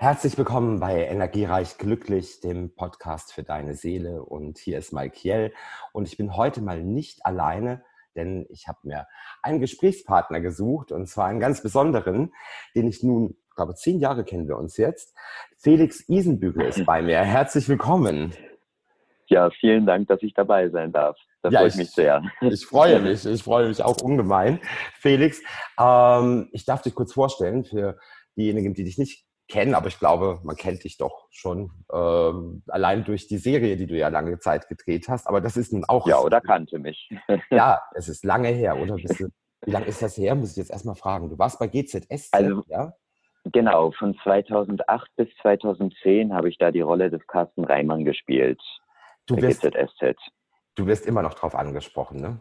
Herzlich willkommen bei Energiereich Glücklich, dem Podcast für deine Seele. Und hier ist Mike Kiel. Und ich bin heute mal nicht alleine, denn ich habe mir einen Gesprächspartner gesucht und zwar einen ganz besonderen, den ich nun, ich glaube, zehn Jahre kennen wir uns jetzt. Felix Isenbügel ist bei mir. Herzlich willkommen. Ja, vielen Dank, dass ich dabei sein darf. Das ja, freut ich, mich sehr. Ich freue mich, ich freue mich auch ungemein. Felix, ähm, ich darf dich kurz vorstellen für diejenigen, die dich nicht kennen, aber ich glaube, man kennt dich doch schon ähm, allein durch die Serie, die du ja lange Zeit gedreht hast. Aber das ist nun auch. Ja, oder kannte mich. ja, es ist lange her, oder? Du, wie lange ist das her? Muss ich jetzt erstmal fragen. Du warst bei GZS, also, ja? Genau, von 2008 bis 2010 habe ich da die Rolle des Carsten Reimann gespielt. Du wirst, GZSZ. Du wirst immer noch drauf angesprochen, ne?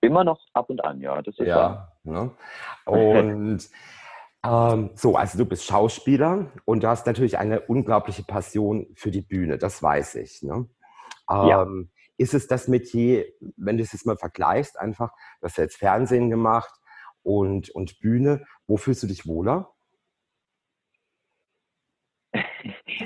Immer noch ab und an, ja. Das ist ja. Ne? Und ähm, so, also du bist Schauspieler und du hast natürlich eine unglaubliche Passion für die Bühne, das weiß ich. Ne? Ähm, ja. Ist es das Metier, wenn du es jetzt mal vergleichst, einfach, du hast ja jetzt Fernsehen gemacht und, und Bühne, wo fühlst du dich wohler?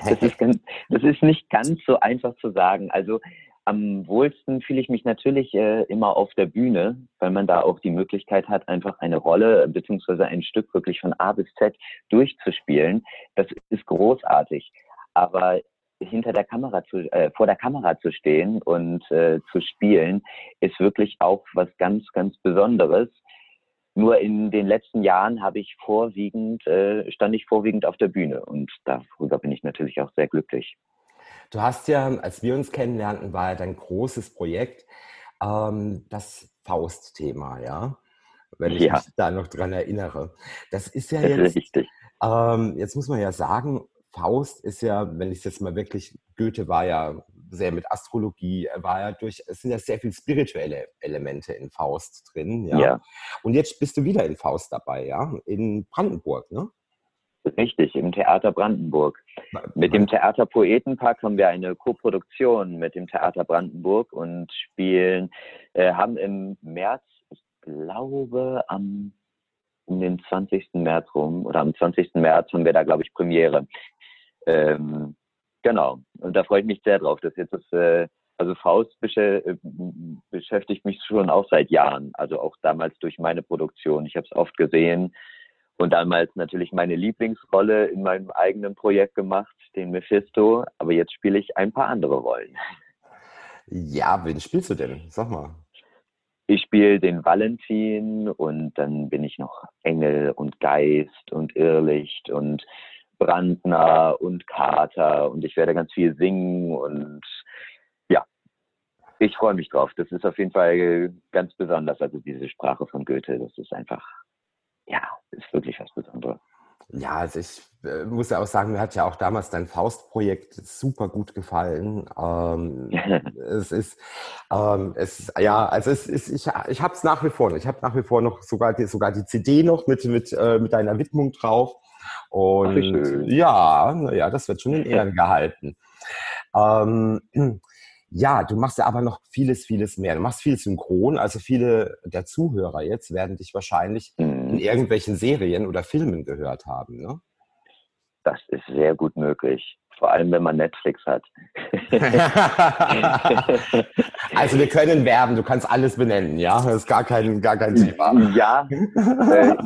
Das ist, ganz, das ist nicht ganz so einfach zu sagen. Also am wohlsten fühle ich mich natürlich äh, immer auf der Bühne, weil man da auch die Möglichkeit hat, einfach eine Rolle beziehungsweise ein Stück wirklich von A bis Z durchzuspielen. Das ist großartig. Aber hinter der Kamera zu, äh, vor der Kamera zu stehen und äh, zu spielen, ist wirklich auch was ganz, ganz Besonderes. Nur in den letzten Jahren habe ich vorwiegend, äh, stand ich vorwiegend auf der Bühne und darüber bin ich natürlich auch sehr glücklich. Du hast ja, als wir uns kennenlernten, war ja dein großes Projekt ähm, das Faust-Thema, ja? Wenn ich ja. mich da noch dran erinnere. Das ist ja jetzt, richtig. Ähm, jetzt muss man ja sagen, Faust ist ja, wenn ich es jetzt mal wirklich, Goethe war ja sehr mit Astrologie, er war ja durch, es sind ja sehr viele spirituelle Elemente in Faust drin, ja? ja. Und jetzt bist du wieder in Faust dabei, ja, in Brandenburg, ne? Richtig, im Theater Brandenburg. Mit dem Theater Poetenpark haben wir eine Koproduktion mit dem Theater Brandenburg und spielen, äh, haben im März, ich glaube am um den 20. März rum oder am 20. März haben wir da, glaube ich, Premiere. Ähm, genau. Und da freue ich mich sehr drauf. dass jetzt das, äh, also Faust äh, beschäftigt mich schon auch seit Jahren. Also auch damals durch meine Produktion. Ich habe es oft gesehen und damals natürlich meine Lieblingsrolle in meinem eigenen Projekt gemacht, den Mephisto. Aber jetzt spiele ich ein paar andere Rollen. Ja, wen spielst du denn? Sag mal. Ich spiele den Valentin und dann bin ich noch Engel und Geist und Irrlicht und Brandner und Kater und ich werde ganz viel singen und ja, ich freue mich drauf. Das ist auf jeden Fall ganz besonders. Also diese Sprache von Goethe, das ist einfach ja, ist wirklich was Besonderes. Ja, also ich äh, muss ja auch sagen, mir hat ja auch damals dein Faust-Projekt super gut gefallen. Ähm, es ist, ähm, es ja, also es ist, ich, ich habe es nach wie vor. Ich habe nach wie vor noch sogar die, sogar die CD noch mit mit äh, mit deiner Widmung drauf. Und Ach, ja, ja, das wird schon in Ehren gehalten. Ähm, ja, du machst ja aber noch vieles, vieles mehr. Du machst viel synchron, also viele der Zuhörer jetzt werden dich wahrscheinlich mhm. in irgendwelchen Serien oder Filmen gehört haben, ne? Das ist sehr gut möglich. Vor allem, wenn man Netflix hat. also wir können werben, du kannst alles benennen, ja? Das ist gar kein, gar kein Thema. Ja, äh,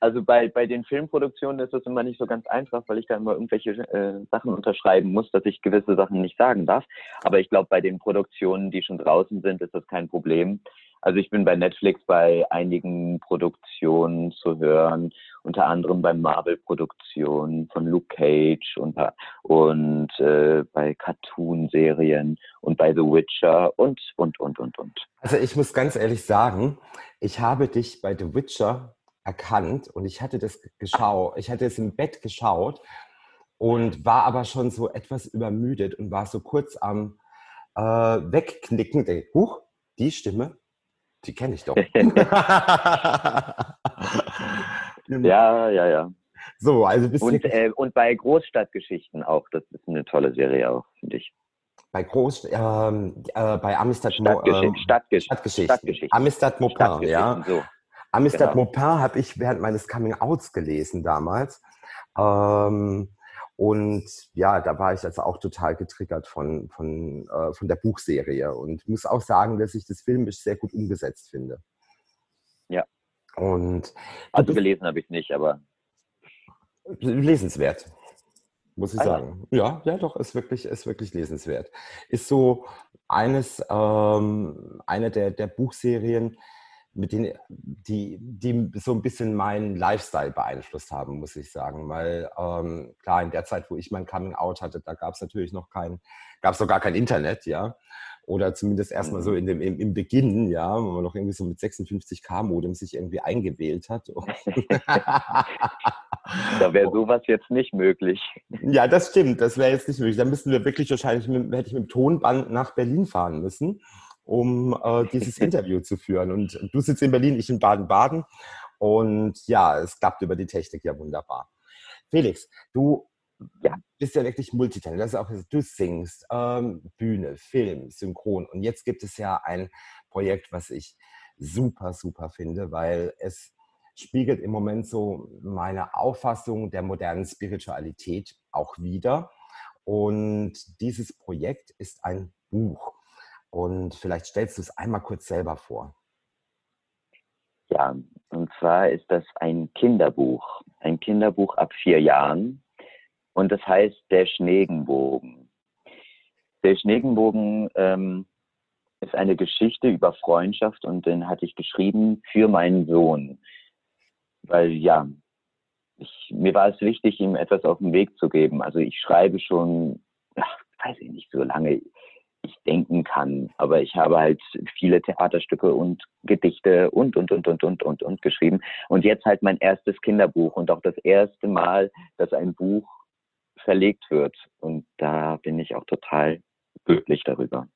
also bei, bei den Filmproduktionen ist das immer nicht so ganz einfach, weil ich da immer irgendwelche äh, Sachen unterschreiben muss, dass ich gewisse Sachen nicht sagen darf. Aber ich glaube, bei den Produktionen, die schon draußen sind, ist das kein Problem. Also ich bin bei Netflix bei einigen Produktionen zu hören, unter anderem bei Marvel-Produktionen von Luke Cage und, und äh, bei Cartoon-Serien und bei The Witcher und, und, und, und, und. Also ich muss ganz ehrlich sagen, ich habe dich bei The Witcher erkannt und ich hatte das geschaut, ich hatte es im Bett geschaut und war aber schon so etwas übermüdet und war so kurz am äh, Wegknicken. Denke, Huch, die Stimme, die kenne ich doch. ja, ja, ja. So, also bist und, äh, und bei Großstadtgeschichten auch, das ist eine tolle Serie auch, finde ich. Bei Groß, ähm, äh, bei Amistad Stadtgeschichten. Ähm. Stadtgeschichten. Stadtgeschichten. Amistad Maupin, ja. So. Amistad genau. Maupin habe ich während meines Coming-Outs gelesen damals. Ähm, Und ja, da war ich also auch total getriggert von, von, äh, von der Buchserie und muss auch sagen, dass ich das filmisch sehr gut umgesetzt finde. Ja. Und also gelesen habe ich nicht, aber lesenswert, muss ich ah, sagen. Ja. ja, ja, doch, ist wirklich, ist wirklich lesenswert. Ist so eines, ähm, eine der, der Buchserien, mit denen, die, die so ein bisschen meinen Lifestyle beeinflusst haben, muss ich sagen. Weil ähm, klar, in der Zeit, wo ich mein Coming Out hatte, da gab es natürlich noch kein, gab es noch gar kein Internet, ja. Oder zumindest erstmal so mhm. in dem, im, im Beginn, ja, wo man noch irgendwie so mit 56k Modem sich irgendwie eingewählt hat. da wäre sowas jetzt nicht möglich. Ja, das stimmt, das wäre jetzt nicht möglich. Da müssten wir wirklich wahrscheinlich, mit, hätte ich mit dem Tonband nach Berlin fahren müssen um äh, dieses Interview zu führen. Und du sitzt in Berlin, ich in Baden-Baden. Und ja, es klappt über die Technik ja wunderbar. Felix, du ja, bist ja wirklich Multitalent. Das ist auch, du singst, ähm, Bühne, Film, Synchron. Und jetzt gibt es ja ein Projekt, was ich super, super finde, weil es spiegelt im Moment so meine Auffassung der modernen Spiritualität auch wieder. Und dieses Projekt ist ein Buch. Und vielleicht stellst du es einmal kurz selber vor. Ja, und zwar ist das ein Kinderbuch, ein Kinderbuch ab vier Jahren. Und das heißt Der Schneegenbogen. Der Schneegenbogen ähm, ist eine Geschichte über Freundschaft und den hatte ich geschrieben für meinen Sohn. Weil ja, ich, mir war es wichtig, ihm etwas auf den Weg zu geben. Also ich schreibe schon, ach, weiß ich nicht, so lange ich denken kann. Aber ich habe halt viele Theaterstücke und Gedichte und, und, und, und, und, und, und geschrieben. Und jetzt halt mein erstes Kinderbuch und auch das erste Mal, dass ein Buch verlegt wird. Und da bin ich auch total glücklich darüber.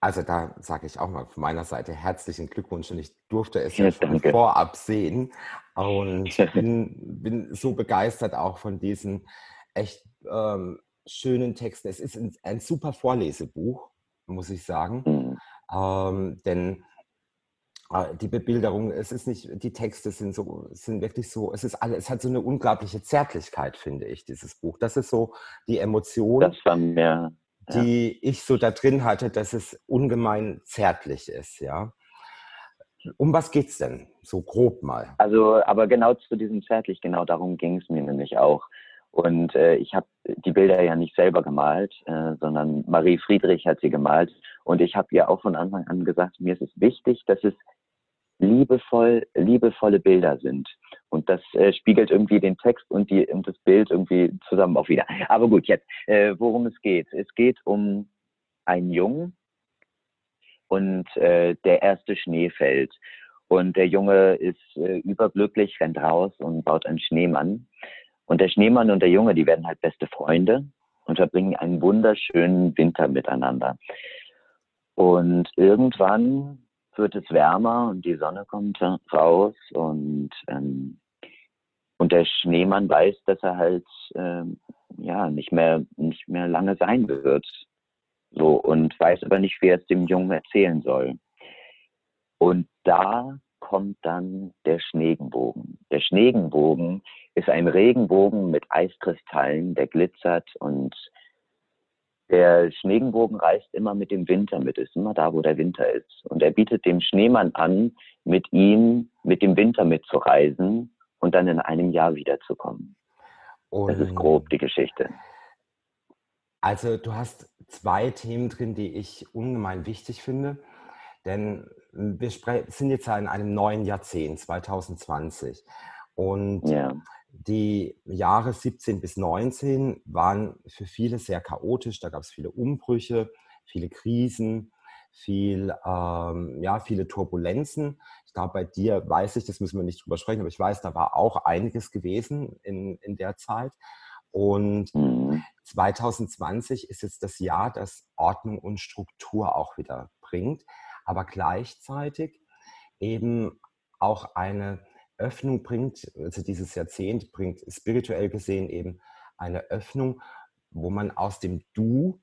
Also da sage ich auch mal von meiner Seite herzlichen Glückwunsch und ich durfte es ja, ja schon vorab sehen und bin, bin so begeistert auch von diesen echt ähm, schönen Texten. Es ist ein, super Vorlesebuch, muss ich sagen. Mhm. Ähm, denn äh, die Bebilderung, es ist nicht, die Texte sind so, sind wirklich so, es ist alles, es hat so eine unglaubliche Zärtlichkeit, finde ich, dieses Buch. Das ist so die Emotion, das war mir, ja. die ich so da drin hatte, dass es ungemein zärtlich ist, ja. Um was geht's denn? So grob mal. Also, aber genau zu diesem zärtlich, genau darum ging es mir nämlich auch. Und äh, ich habe die Bilder ja nicht selber gemalt, äh, sondern Marie Friedrich hat sie gemalt. Und ich habe ihr auch von Anfang an gesagt, mir ist es wichtig, dass es liebevoll, liebevolle Bilder sind. Und das äh, spiegelt irgendwie den Text und, die, und das Bild irgendwie zusammen auch wieder. Aber gut, jetzt, äh, worum es geht. Es geht um einen Jungen und äh, der erste Schnee fällt. Und der Junge ist äh, überglücklich, rennt raus und baut einen Schneemann. Und der Schneemann und der Junge, die werden halt beste Freunde und verbringen einen wunderschönen Winter miteinander. Und irgendwann wird es wärmer und die Sonne kommt raus und ähm, und der Schneemann weiß, dass er halt ähm, ja nicht mehr nicht mehr lange sein wird, so und weiß aber nicht, wie er es dem Jungen erzählen soll. Und da kommt dann der Schneegenbogen. Der Schneegenbogen ist ein Regenbogen mit Eiskristallen, der glitzert und der Schneegenbogen reist immer mit dem Winter mit, ist immer da, wo der Winter ist. Und er bietet dem Schneemann an, mit ihm, mit dem Winter mitzureisen und dann in einem Jahr wiederzukommen. Und das ist grob die Geschichte. Also du hast zwei Themen drin, die ich ungemein wichtig finde. Denn wir sind jetzt in einem neuen Jahrzehnt, 2020. Und ja. die Jahre 17 bis 19 waren für viele sehr chaotisch. Da gab es viele Umbrüche, viele Krisen, viel, ähm, ja, viele Turbulenzen. Ich glaube, bei dir weiß ich, das müssen wir nicht drüber sprechen, aber ich weiß, da war auch einiges gewesen in, in der Zeit. Und mhm. 2020 ist jetzt das Jahr, das Ordnung und Struktur auch wieder bringt aber gleichzeitig eben auch eine Öffnung bringt, also dieses Jahrzehnt bringt spirituell gesehen eben eine Öffnung, wo man aus dem Du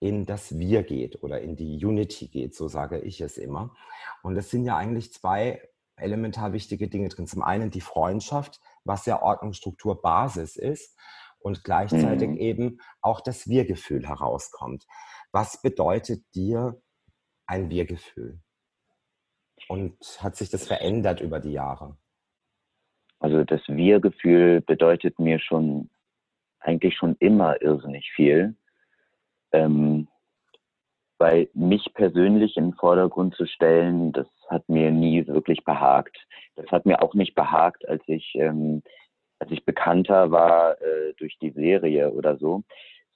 in das Wir geht oder in die Unity geht, so sage ich es immer. Und es sind ja eigentlich zwei elementar wichtige Dinge drin. Zum einen die Freundschaft, was ja Ordnung, Struktur, Basis ist. und gleichzeitig mhm. eben auch das Wir-Gefühl herauskommt. Was bedeutet dir ein Wir-Gefühl? Und hat sich das verändert über die Jahre? Also das Wir-Gefühl bedeutet mir schon eigentlich schon immer irrsinnig viel. Ähm, weil mich persönlich in den Vordergrund zu stellen, das hat mir nie wirklich behagt. Das hat mir auch nicht behagt, als ich, ähm, als ich bekannter war äh, durch die Serie oder so,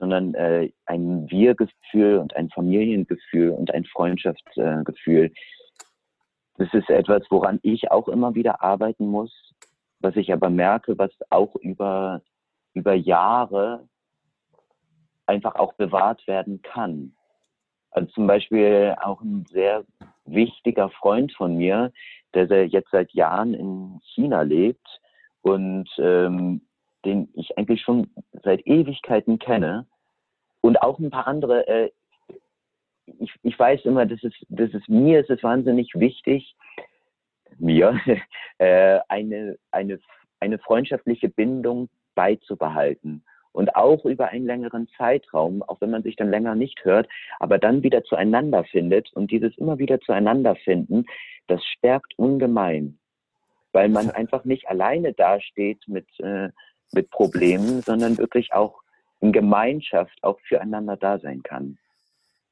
sondern äh, ein Wir-Gefühl und ein Familiengefühl und ein Freundschaftsgefühl. das ist etwas, woran ich auch immer wieder arbeiten muss, was ich aber merke, was auch über, über Jahre einfach auch bewahrt werden kann. Also zum Beispiel auch ein sehr wichtiger Freund von mir, der jetzt seit Jahren in China lebt und ähm, den ich eigentlich schon seit Ewigkeiten kenne. Und auch ein paar andere. Äh, ich, ich weiß immer, das ist, das ist mir ist es wahnsinnig wichtig, mir äh, eine, eine, eine freundschaftliche Bindung beizubehalten und auch über einen längeren Zeitraum, auch wenn man sich dann länger nicht hört, aber dann wieder zueinander findet und dieses immer wieder zueinander finden, das stärkt ungemein, weil man einfach nicht alleine dasteht mit, äh, mit Problemen, sondern wirklich auch in Gemeinschaft auch füreinander da sein kann.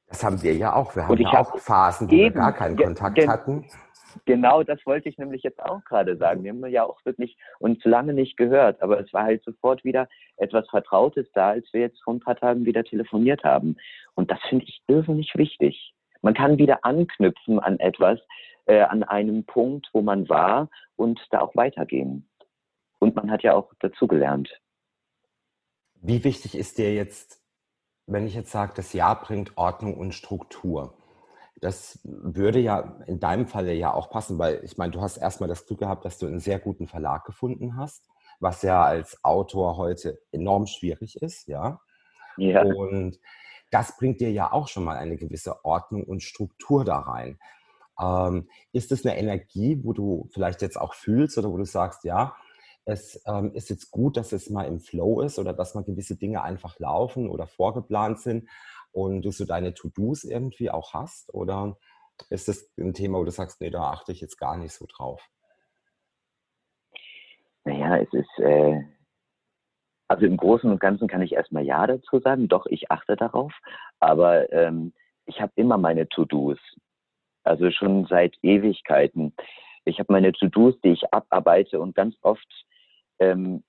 Das haben wir ja auch. Wir haben ja auch Phasen, wo eben, wir gar keinen Kontakt hatten. Genau das wollte ich nämlich jetzt auch gerade sagen. Wir haben ja auch wirklich uns lange nicht gehört, aber es war halt sofort wieder etwas Vertrautes da, als wir jetzt vor ein paar Tagen wieder telefoniert haben. Und das finde ich irrsinnig wichtig. Man kann wieder anknüpfen an etwas, äh, an einem Punkt, wo man war und da auch weitergehen. Und man hat ja auch dazugelernt. Wie wichtig ist dir jetzt, wenn ich jetzt sage, das Jahr bringt Ordnung und Struktur? Das würde ja in deinem Falle ja auch passen, weil ich meine, du hast erstmal das Glück gehabt, dass du einen sehr guten Verlag gefunden hast, was ja als Autor heute enorm schwierig ist, ja. ja. Und das bringt dir ja auch schon mal eine gewisse Ordnung und Struktur da rein. Ähm, ist es eine Energie, wo du vielleicht jetzt auch fühlst oder wo du sagst, ja, es ähm, ist jetzt gut, dass es mal im Flow ist oder dass mal gewisse Dinge einfach laufen oder vorgeplant sind, und du so deine To-Dos irgendwie auch hast? Oder ist das ein Thema, wo du sagst, nee, da achte ich jetzt gar nicht so drauf? Naja, es ist, äh, also im Großen und Ganzen kann ich erstmal Ja dazu sagen, doch, ich achte darauf, aber ähm, ich habe immer meine To-Dos, also schon seit Ewigkeiten. Ich habe meine To-Dos, die ich abarbeite und ganz oft ähm,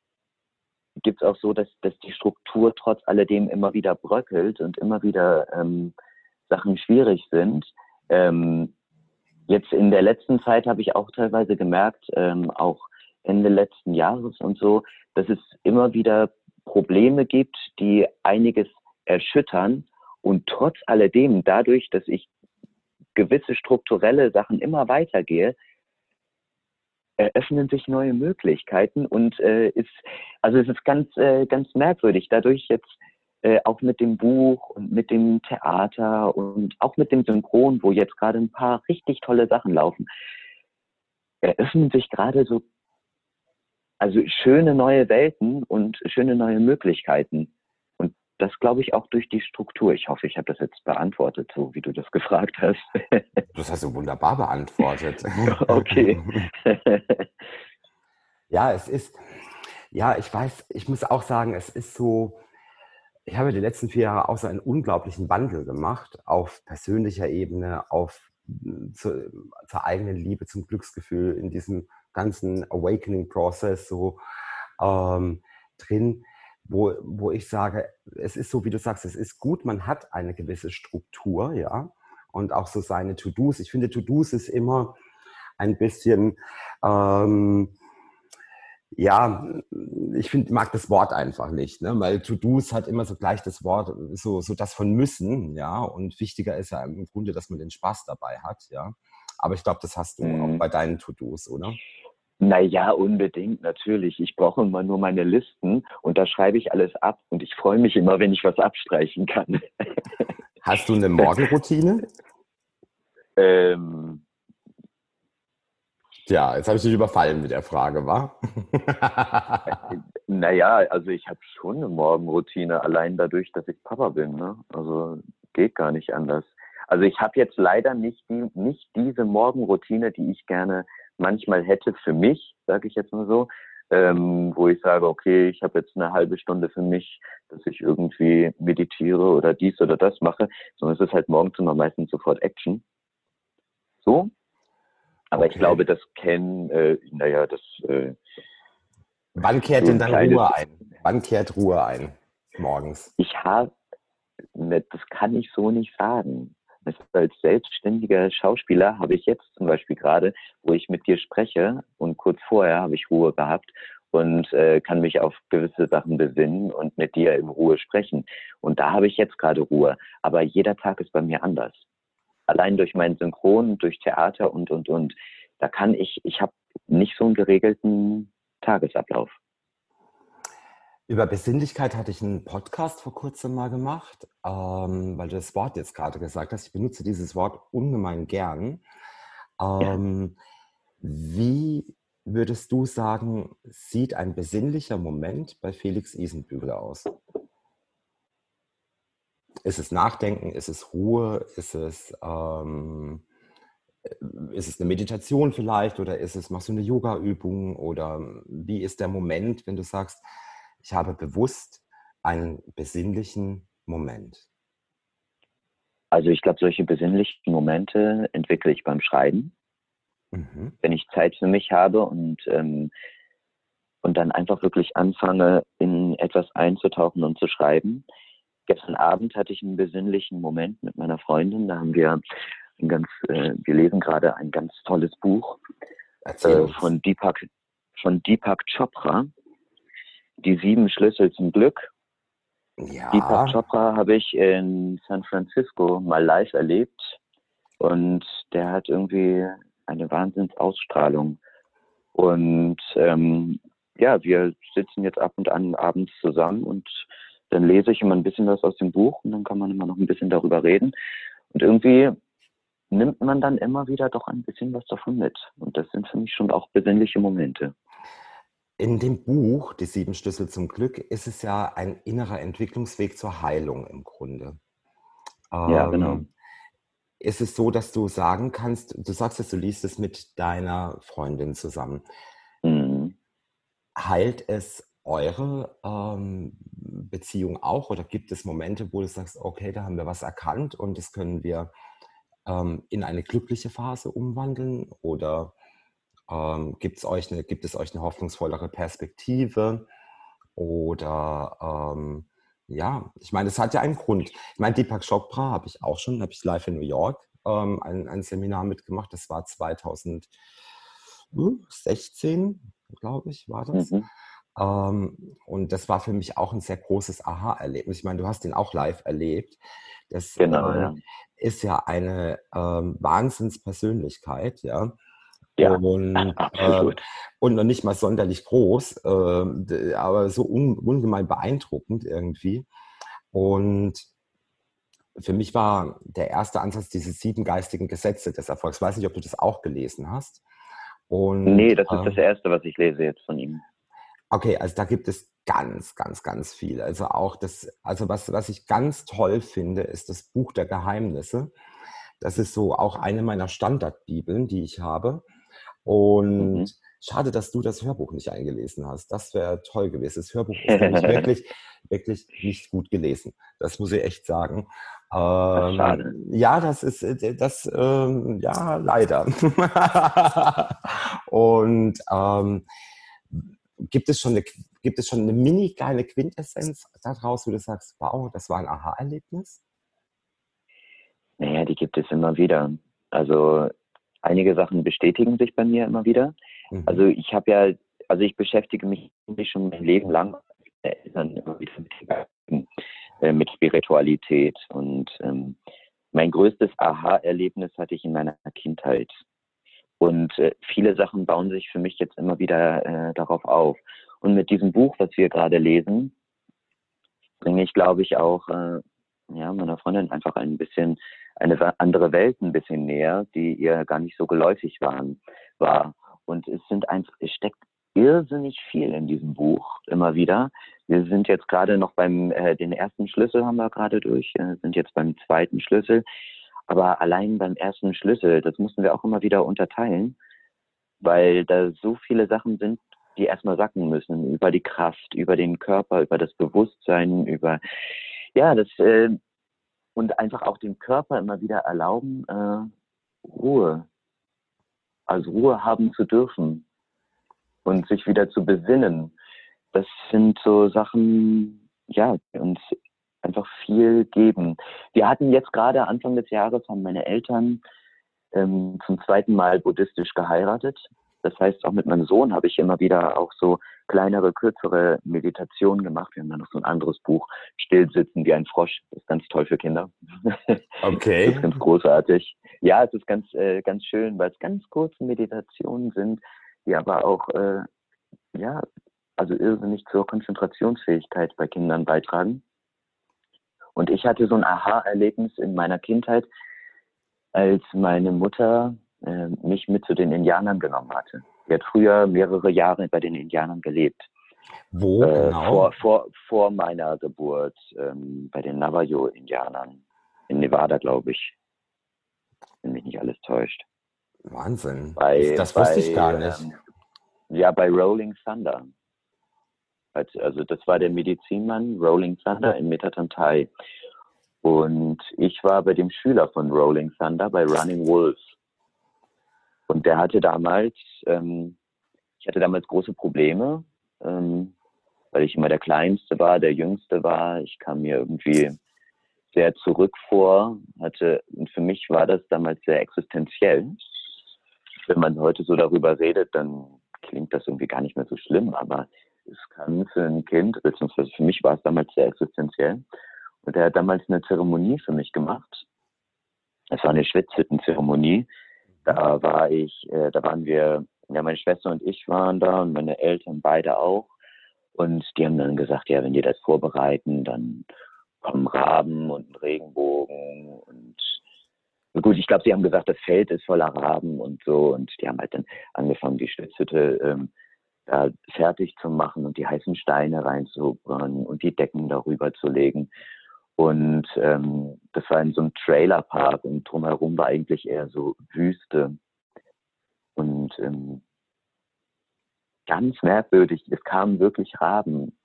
gibt es auch so, dass, dass die Struktur trotz alledem immer wieder bröckelt und immer wieder ähm, Sachen schwierig sind. Ähm, jetzt in der letzten Zeit habe ich auch teilweise gemerkt, ähm, auch Ende letzten Jahres und so, dass es immer wieder Probleme gibt, die einiges erschüttern und trotz alledem dadurch, dass ich gewisse strukturelle Sachen immer weitergehe, eröffnen sich neue Möglichkeiten und äh, ist, also es ist ganz, äh, ganz merkwürdig. Dadurch jetzt äh, auch mit dem Buch und mit dem Theater und auch mit dem Synchron, wo jetzt gerade ein paar richtig tolle Sachen laufen, eröffnen sich gerade so, also schöne neue Welten und schöne neue Möglichkeiten das glaube ich auch durch die Struktur. Ich hoffe, ich habe das jetzt beantwortet, so wie du das gefragt hast. Das hast du wunderbar beantwortet. okay. ja, es ist, ja, ich weiß, ich muss auch sagen, es ist so, ich habe die letzten vier Jahre auch so einen unglaublichen Wandel gemacht, auf persönlicher Ebene, auf zu, zur eigenen Liebe, zum Glücksgefühl, in diesem ganzen Awakening-Prozess so ähm, drin wo, wo ich sage, es ist so, wie du sagst, es ist gut, man hat eine gewisse Struktur, ja, und auch so seine To-Dos. Ich finde, To-Dos ist immer ein bisschen, ähm, ja, ich finde, mag das Wort einfach nicht, ne? weil To-Dos hat immer so gleich das Wort, so, so das von müssen, ja, und wichtiger ist ja im Grunde, dass man den Spaß dabei hat, ja. Aber ich glaube, das hast du mhm. auch bei deinen To-Dos, oder? Naja, unbedingt, natürlich. Ich brauche immer nur meine Listen und da schreibe ich alles ab und ich freue mich immer, wenn ich was abstreichen kann. Hast du eine Morgenroutine? ähm, Tja, jetzt habe ich dich überfallen mit der Frage, wa? naja, also ich habe schon eine Morgenroutine, allein dadurch, dass ich Papa bin. Ne? Also geht gar nicht anders. Also ich habe jetzt leider nicht, die, nicht diese Morgenroutine, die ich gerne manchmal hätte für mich, sage ich jetzt mal so, ähm, wo ich sage, okay, ich habe jetzt eine halbe Stunde für mich, dass ich irgendwie meditiere oder dies oder das mache, sondern es ist halt morgens immer meistens sofort Action. So, aber okay. ich glaube, das kennen, äh, naja, das. Äh, Wann kehrt denn dann Ruhe ein? Wann kehrt Ruhe ein morgens? Ich habe, ne, das kann ich so nicht sagen. Als selbstständiger Schauspieler habe ich jetzt zum Beispiel gerade, wo ich mit dir spreche und kurz vorher habe ich Ruhe gehabt und äh, kann mich auf gewisse Sachen besinnen und mit dir in Ruhe sprechen. Und da habe ich jetzt gerade Ruhe. Aber jeder Tag ist bei mir anders allein durch meinen Synchron, durch Theater und, und, und, da kann ich, ich habe nicht so einen geregelten Tagesablauf. Über Besinnlichkeit hatte ich einen Podcast vor kurzem mal gemacht, ähm, weil du das Wort jetzt gerade gesagt hast. Ich benutze dieses Wort ungemein gern. Ähm, ja. Wie würdest du sagen, sieht ein besinnlicher Moment bei Felix Isenbügel aus? Ist es Nachdenken? Ist es Ruhe? Ist es, ähm, ist es eine Meditation vielleicht? Oder ist es, machst du eine Yoga-Übung? Oder wie ist der Moment, wenn du sagst, ich habe bewusst einen besinnlichen Moment? Also ich glaube, solche besinnlichen Momente entwickle ich beim Schreiben. Mhm. Wenn ich Zeit für mich habe und, ähm, und dann einfach wirklich anfange, in etwas einzutauchen und zu schreiben, Gestern Abend hatte ich einen besinnlichen Moment mit meiner Freundin. Da haben wir ein ganz, äh, wir lesen gerade ein ganz tolles Buch äh, von Deepak, von Deepak Chopra. Die sieben Schlüssel zum Glück. Ja. Deepak Chopra habe ich in San Francisco mal live erlebt und der hat irgendwie eine Wahnsinnsausstrahlung. Und ähm, ja, wir sitzen jetzt ab und an abends zusammen und dann lese ich immer ein bisschen was aus dem Buch und dann kann man immer noch ein bisschen darüber reden. Und irgendwie nimmt man dann immer wieder doch ein bisschen was davon mit. Und das sind für mich schon auch besinnliche Momente. In dem Buch, Die sieben Schlüssel zum Glück, ist es ja ein innerer Entwicklungsweg zur Heilung im Grunde. Ja, ähm, genau. Ist es so, dass du sagen kannst, du sagst dass du liest es mit deiner Freundin zusammen. Mhm. Heilt es eure ähm, Beziehung auch oder gibt es Momente, wo du sagst, okay, da haben wir was erkannt und das können wir ähm, in eine glückliche Phase umwandeln oder ähm, gibt's euch eine, gibt es euch eine hoffnungsvollere Perspektive oder ähm, ja, ich meine, es hat ja einen Grund. Ich meine, Deepak Chopra habe ich auch schon, habe ich live in New York ähm, ein, ein Seminar mitgemacht. Das war 2016, glaube ich, war das. Mhm. Ähm, und das war für mich auch ein sehr großes Aha-Erlebnis. Ich meine, du hast ihn auch live erlebt. Das genau, äh, ja. ist ja eine ähm, Wahnsinnspersönlichkeit, ja. Ja, und, äh, und noch nicht mal sonderlich groß, äh, aber so un, ungemein beeindruckend irgendwie. Und für mich war der erste Ansatz diese sieben geistigen Gesetze des Erfolgs. Ich weiß nicht, ob du das auch gelesen hast. Und, nee, das ist ähm, das erste, was ich lese jetzt von ihm. Okay, also da gibt es ganz, ganz, ganz viel. Also auch das, also was, was ich ganz toll finde, ist das Buch der Geheimnisse. Das ist so auch eine meiner Standardbibeln, die ich habe. Und mhm. schade, dass du das Hörbuch nicht eingelesen hast. Das wäre toll gewesen. Das Hörbuch ist nämlich wirklich, wirklich nicht gut gelesen. Das muss ich echt sagen. Ähm, schade. Ja, das ist äh, das, ähm, ja, leider. Und ähm, gibt es schon eine, gibt es schon eine mini geile Quintessenz daraus, wo du sagst, wow, das war ein Aha-Erlebnis? Naja, die gibt es immer wieder. Also einige Sachen bestätigen sich bei mir immer wieder. Mhm. Also ich habe ja, also ich beschäftige mich schon mein Leben lang äh, mit Spiritualität. Und ähm, mein größtes Aha-Erlebnis hatte ich in meiner Kindheit. Und äh, viele Sachen bauen sich für mich jetzt immer wieder äh, darauf auf. Und mit diesem Buch, was wir gerade lesen, bringe ich, glaube ich, auch äh, ja, meiner Freundin einfach ein bisschen eine andere Welt ein bisschen näher, die ihr gar nicht so geläufig waren, war. Und es sind einfach, es steckt irrsinnig viel in diesem Buch immer wieder. Wir sind jetzt gerade noch beim, äh, den ersten Schlüssel haben wir gerade durch, äh, sind jetzt beim zweiten Schlüssel. Aber allein beim ersten Schlüssel, das mussten wir auch immer wieder unterteilen, weil da so viele Sachen sind, die erstmal sacken müssen, über die Kraft, über den Körper, über das Bewusstsein, über, ja, das, äh, und einfach auch dem Körper immer wieder erlauben, äh, Ruhe, also Ruhe haben zu dürfen und sich wieder zu besinnen. Das sind so Sachen, ja, die uns einfach viel geben. Wir hatten jetzt gerade Anfang des Jahres, haben meine Eltern ähm, zum zweiten Mal buddhistisch geheiratet. Das heißt, auch mit meinem Sohn habe ich immer wieder auch so kleinere, kürzere Meditationen gemacht. Wir haben dann noch so ein anderes Buch, Stillsitzen wie ein Frosch. Das ist ganz toll für Kinder. Okay. Das ist ganz großartig. Ja, es ist ganz, äh, ganz schön, weil es ganz kurze Meditationen sind, die aber auch, äh, ja, also irrsinnig zur Konzentrationsfähigkeit bei Kindern beitragen. Und ich hatte so ein Aha-Erlebnis in meiner Kindheit, als meine Mutter äh, mich mit zu den Indianern genommen hatte. Sie hat früher mehrere Jahre bei den Indianern gelebt. Wo äh, genau? Vor, vor, vor meiner Geburt ähm, bei den Navajo-Indianern in Nevada, glaube ich. Wenn mich nicht alles täuscht. Wahnsinn. Bei, das, wusste bei, ich gar nicht. Ähm, ja, bei Rolling Thunder. Also das war der Medizinmann Rolling Thunder in Metatantai. Und ich war bei dem Schüler von Rolling Thunder bei Running Wolves. Und der hatte damals, ähm, ich hatte damals große Probleme, ähm, weil ich immer der Kleinste war, der Jüngste war. Ich kam mir irgendwie sehr zurück vor, hatte, und für mich war das damals sehr existenziell. Wenn man heute so darüber redet, dann klingt das irgendwie gar nicht mehr so schlimm, aber es kann für ein Kind, beziehungsweise für mich war es damals sehr existenziell. Und er hat damals eine Zeremonie für mich gemacht. Es war eine Schwitzhütten-Zeremonie. Da war ich, äh, da waren wir, ja, meine Schwester und ich waren da und meine Eltern beide auch. Und die haben dann gesagt, ja, wenn die das vorbereiten, dann kommen Raben und ein Regenbogen und gut, ich glaube, sie haben gesagt, das Feld ist voller Raben und so und die haben halt dann angefangen, die Schwitzhütte ähm, da fertig zu machen und die heißen Steine reinzubrennen und die Decken darüber zu legen. Und ähm, das war in so einem Trailerpark und drumherum war eigentlich eher so Wüste. Und ähm, ganz merkwürdig, es kamen wirklich Raben.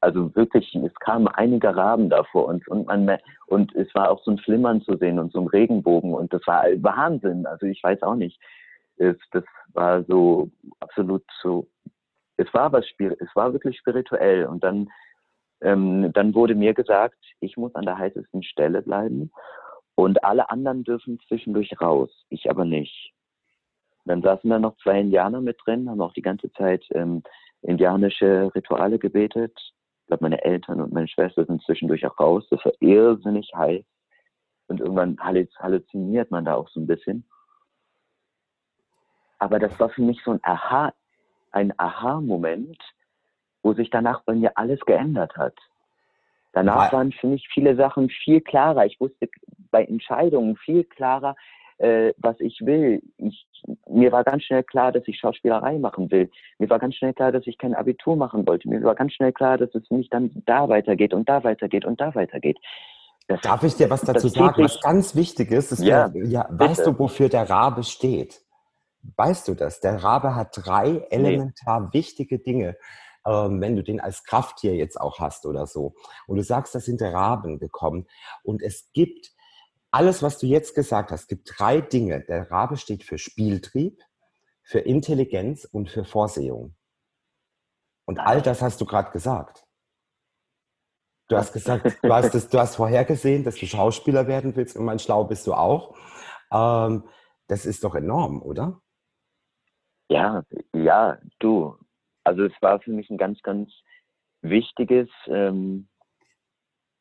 Also wirklich, es kamen einige Raben da vor uns und man und es war auch so ein Flimmern zu sehen und so ein Regenbogen und das war Wahnsinn. Also ich weiß auch nicht. Es, das war so absolut so. Es war was es war wirklich spirituell und dann ähm, dann wurde mir gesagt, ich muss an der heißesten Stelle bleiben und alle anderen dürfen zwischendurch raus, ich aber nicht. Dann saßen da noch zwei Indianer mit drin, haben auch die ganze Zeit ähm, indianische Rituale gebetet. Ich glaube, meine Eltern und meine Schwester sind zwischendurch auch raus. Das war irrsinnig heiß. Und irgendwann halluziniert man da auch so ein bisschen. Aber das war für mich so ein Aha, ein Aha-Moment, wo sich danach bei mir alles geändert hat. Danach waren für mich viele Sachen viel klarer. Ich wusste bei Entscheidungen viel klarer, äh, was ich will. Ich, mir war ganz schnell klar, dass ich Schauspielerei machen will. Mir war ganz schnell klar, dass ich kein Abitur machen wollte. Mir war ganz schnell klar, dass es für mich dann da weitergeht und da weitergeht und da weitergeht. Das, Darf ich dir was dazu sagen? Was ganz wichtig ist, ist ja, der, ja weißt du, wofür der Rabe steht? Weißt du das? Der Rabe hat drei elementar nee. wichtige Dinge ähm, wenn du den als Krafttier jetzt auch hast oder so. Und du sagst, das sind Raben gekommen. Und es gibt alles, was du jetzt gesagt hast, gibt drei Dinge. Der Rabe steht für Spieltrieb, für Intelligenz und für Vorsehung. Und all das hast du gerade gesagt. Du hast gesagt, du hast, das, du hast vorhergesehen, dass du Schauspieler werden willst und mein Schlau bist du auch. Ähm, das ist doch enorm, oder? Ja, ja, du, also es war für mich ein ganz, ganz wichtiges, ähm,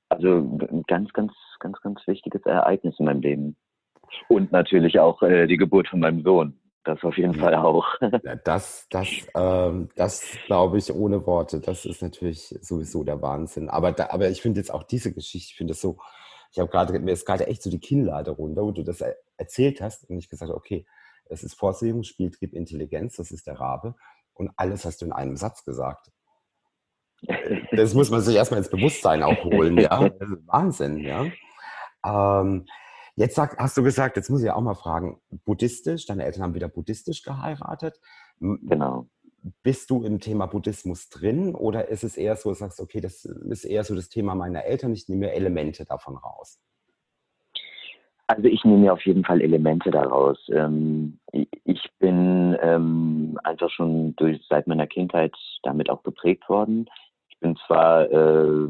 also ein ganz, ganz, ganz, ganz wichtiges Ereignis in meinem Leben. Und natürlich auch äh, die Geburt von meinem Sohn. Das auf jeden Fall auch. Ja, das, das, ähm, das glaube ich ohne Worte. Das ist natürlich sowieso der Wahnsinn. Aber, da, aber ich finde jetzt auch diese Geschichte, ich finde das so, ich habe gerade, mir ist gerade echt so die Kinnlade runter, wo du das erzählt hast und ich gesagt, okay, es ist Vorsehung, Spieltrieb, Intelligenz, das ist der Rabe. Und alles hast du in einem Satz gesagt. Das muss man sich erstmal ins Bewusstsein auch holen, ja. Wahnsinn, ja. Ähm, jetzt sag, hast du gesagt, jetzt muss ich auch mal fragen, buddhistisch, deine Eltern haben wieder buddhistisch geheiratet. Genau. Bist du im Thema Buddhismus drin oder ist es eher so, du sagst, okay, das ist eher so das Thema meiner Eltern, ich nehme Elemente davon raus? Also ich nehme mir auf jeden Fall Elemente daraus. Ähm, ich bin ähm, einfach schon durch, seit meiner Kindheit damit auch geprägt worden. Ich bin zwar äh,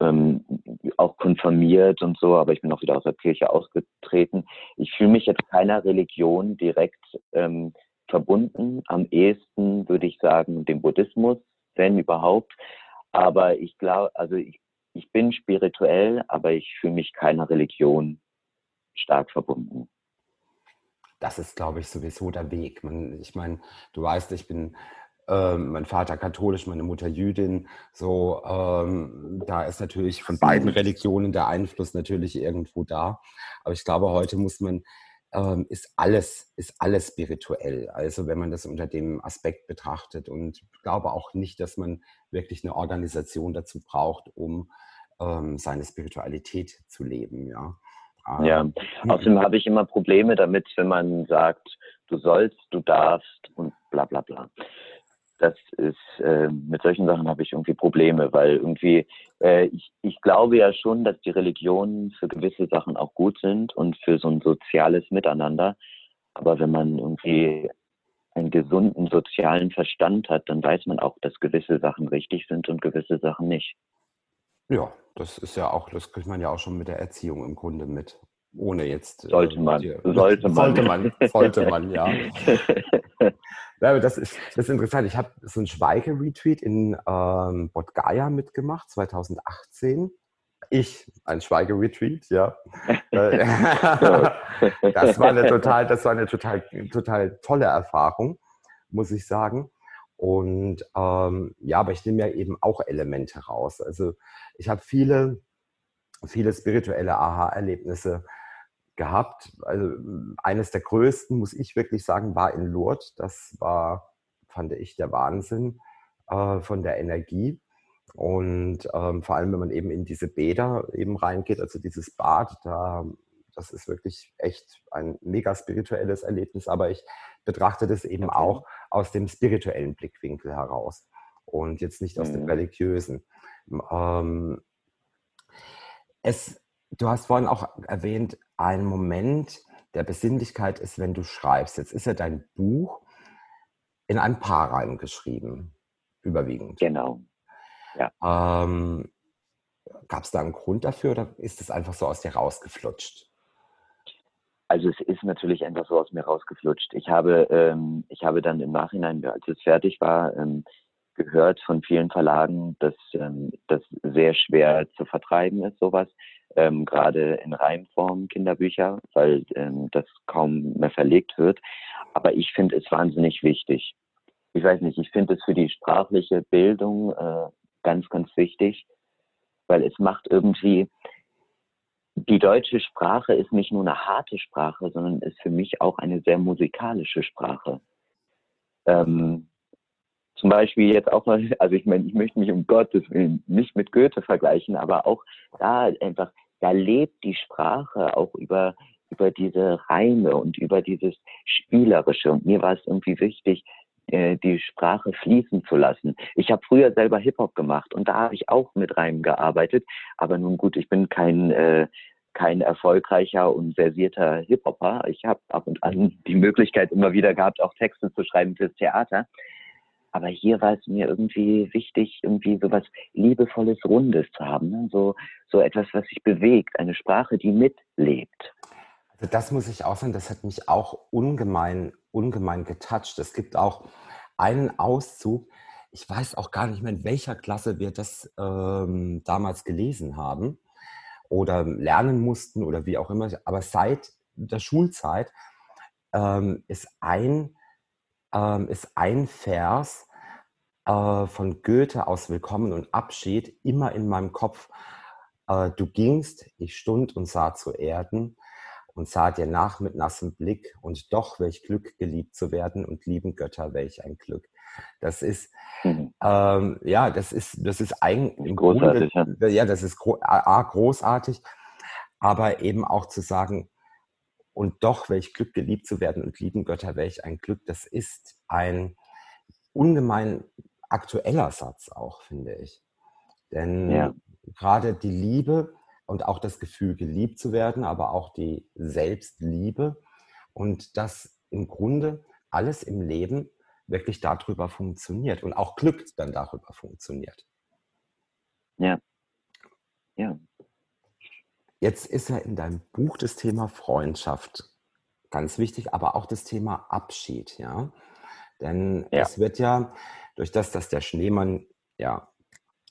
ähm, auch konfirmiert und so, aber ich bin auch wieder aus der Kirche ausgetreten. Ich fühle mich jetzt keiner Religion direkt verbunden. Am ehesten würde ich sagen dem Buddhismus, wenn überhaupt. Aber ich glaube, also ich, ich bin spirituell, aber ich fühle mich keiner Religion stark verbunden. Das ist, glaube ich, sowieso der Weg. Man, ich meine, du weißt, ich bin ähm, mein Vater katholisch, meine Mutter Jüdin. So, ähm, da ist natürlich von beiden Religionen der Einfluss natürlich irgendwo da. Aber ich glaube, heute muss man ähm, ist alles ist alles spirituell. Also wenn man das unter dem Aspekt betrachtet und ich glaube auch nicht, dass man wirklich eine Organisation dazu braucht, um ähm, seine Spiritualität zu leben. Ja. Ja, ähm, außerdem habe ich immer Probleme damit, wenn man sagt, du sollst, du darfst und bla bla bla. Das ist, äh, mit solchen Sachen habe ich irgendwie Probleme, weil irgendwie, äh, ich, ich glaube ja schon, dass die Religionen für gewisse Sachen auch gut sind und für so ein soziales Miteinander. Aber wenn man irgendwie einen gesunden sozialen Verstand hat, dann weiß man auch, dass gewisse Sachen richtig sind und gewisse Sachen nicht. Ja, das ist ja auch, das kriegt man ja auch schon mit der Erziehung im Grunde mit. Ohne jetzt. Äh, sollte man. Die, sollte man. Sollte man, sollte man, ja. ja das, ist, das ist interessant. Ich habe so ein Schweigeretreat in ähm, Bodgaya mitgemacht, 2018. Ich, ein Schweigeretreat, ja. Äh, das war eine total, das war eine total, total tolle Erfahrung, muss ich sagen. Und ähm, ja, aber ich nehme ja eben auch Elemente raus. Also ich habe viele, viele spirituelle Aha-Erlebnisse gehabt. Also eines der größten, muss ich wirklich sagen, war in Lourdes. Das war, fand ich, der Wahnsinn äh, von der Energie. Und ähm, vor allem, wenn man eben in diese Bäder eben reingeht, also dieses Bad, da, das ist wirklich echt ein mega spirituelles Erlebnis. Aber ich betrachte das eben okay. auch aus dem spirituellen Blickwinkel heraus und jetzt nicht aus mhm. dem religiösen. Ähm, es, du hast vorhin auch erwähnt, ein Moment der Besinnlichkeit ist, wenn du schreibst. Jetzt ist ja dein Buch in ein Paarreim geschrieben, überwiegend. Genau. Ja. Ähm, Gab es da einen Grund dafür oder ist es einfach so aus dir rausgeflutscht? Also es ist natürlich einfach so aus mir rausgeflutscht. Ich habe, ähm, ich habe dann im Nachhinein, als es fertig war, ähm, gehört von vielen Verlagen, dass ähm, das sehr schwer zu vertreiben ist, sowas. Ähm, gerade in Reimform Kinderbücher, weil ähm, das kaum mehr verlegt wird. Aber ich finde es wahnsinnig wichtig. Ich weiß nicht, ich finde es für die sprachliche Bildung äh, ganz, ganz wichtig, weil es macht irgendwie, die deutsche Sprache ist nicht nur eine harte Sprache, sondern ist für mich auch eine sehr musikalische Sprache. Ähm, zum Beispiel jetzt auch mal, also ich meine, ich möchte mich um Gottes Willen nicht mit Goethe vergleichen, aber auch da einfach, da lebt die Sprache auch über, über diese Reime und über dieses Spielerische. Und mir war es irgendwie wichtig, äh, die Sprache fließen zu lassen. Ich habe früher selber Hip-Hop gemacht und da habe ich auch mit Reimen gearbeitet. Aber nun gut, ich bin kein, äh, kein erfolgreicher und versierter Hip-Hopper. Ich habe ab und an die Möglichkeit immer wieder gehabt, auch Texte zu schreiben fürs Theater. Aber hier war es mir irgendwie wichtig, irgendwie so was Liebevolles, Rundes zu haben. Ne? So, so etwas, was sich bewegt, eine Sprache, die mitlebt. Also das muss ich auch sagen, das hat mich auch ungemein, ungemein getoucht. Es gibt auch einen Auszug, ich weiß auch gar nicht mehr, in welcher Klasse wir das ähm, damals gelesen haben oder lernen mussten oder wie auch immer. Aber seit der Schulzeit ähm, ist ein ähm, ist ein Vers äh, von Goethe aus Willkommen und Abschied immer in meinem Kopf. Äh, du gingst, ich stund und sah zu Erden und sah dir nach mit nassem Blick und doch welch Glück geliebt zu werden und lieben Götter welch ein Glück. Das ist mhm. ähm, ja, das ist das ist eigentlich großartig. Grunde, ja. ja, das ist gro a, großartig, aber eben auch zu sagen und doch welch Glück geliebt zu werden und lieben Götter welch ein Glück. Das ist ein ungemein aktueller Satz auch, finde ich. Denn ja. gerade die Liebe und auch das Gefühl, geliebt zu werden, aber auch die Selbstliebe und dass im Grunde alles im Leben wirklich darüber funktioniert und auch Glück dann darüber funktioniert. Ja. Ja. Jetzt ist ja in deinem Buch das Thema Freundschaft ganz wichtig, aber auch das Thema Abschied, ja. Denn ja. es wird ja durch das, dass der Schneemann ja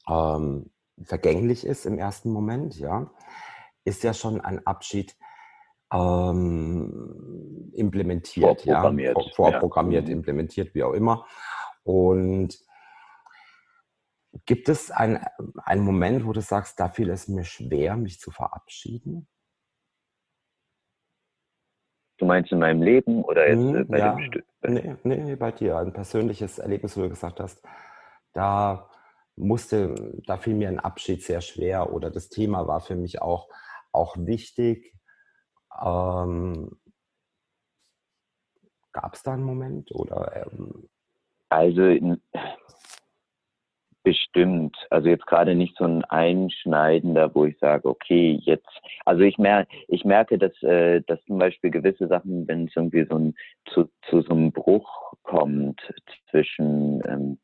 ähm, vergänglich ist im ersten Moment, ja, ist ja schon ein Abschied ähm, implementiert, vorprogrammiert, ja, vorprogrammiert, ja. Mhm. implementiert, wie auch immer. Und gibt es einen Moment, wo du sagst, da fiel es mir schwer, mich zu verabschieden? Du meinst in meinem Leben oder jetzt hm, bei ja, dem Stück? Nee, nee, bei dir. Ein persönliches Erlebnis, wo du gesagt hast, da musste, da fiel mir ein Abschied sehr schwer oder das Thema war für mich auch, auch wichtig. Ähm, Gab es da einen Moment oder? Ähm, also bestimmt. Also jetzt gerade nicht so ein einschneidender, wo ich sage, okay, jetzt. Also ich merke, ich merke, dass, äh, dass zum Beispiel gewisse Sachen, wenn es irgendwie so ein zu, zu so einem Bruch kommt zwischen ähm,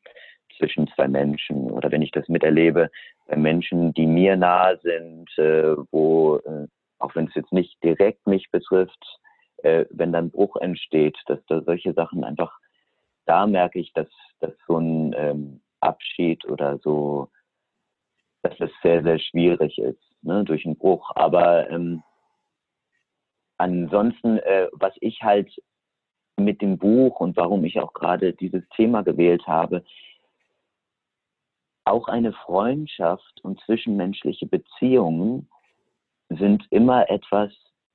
zwischen zwei Menschen oder wenn ich das miterlebe bei Menschen, die mir nahe sind, äh, wo, äh, auch wenn es jetzt nicht direkt mich betrifft, äh, wenn dann Bruch entsteht, dass da solche Sachen einfach, da merke ich, dass, dass so ein ähm, Abschied oder so, dass es sehr, sehr schwierig ist, ne, durch einen Bruch. Aber ähm, ansonsten, äh, was ich halt mit dem Buch und warum ich auch gerade dieses Thema gewählt habe, auch eine Freundschaft und zwischenmenschliche Beziehungen sind immer etwas,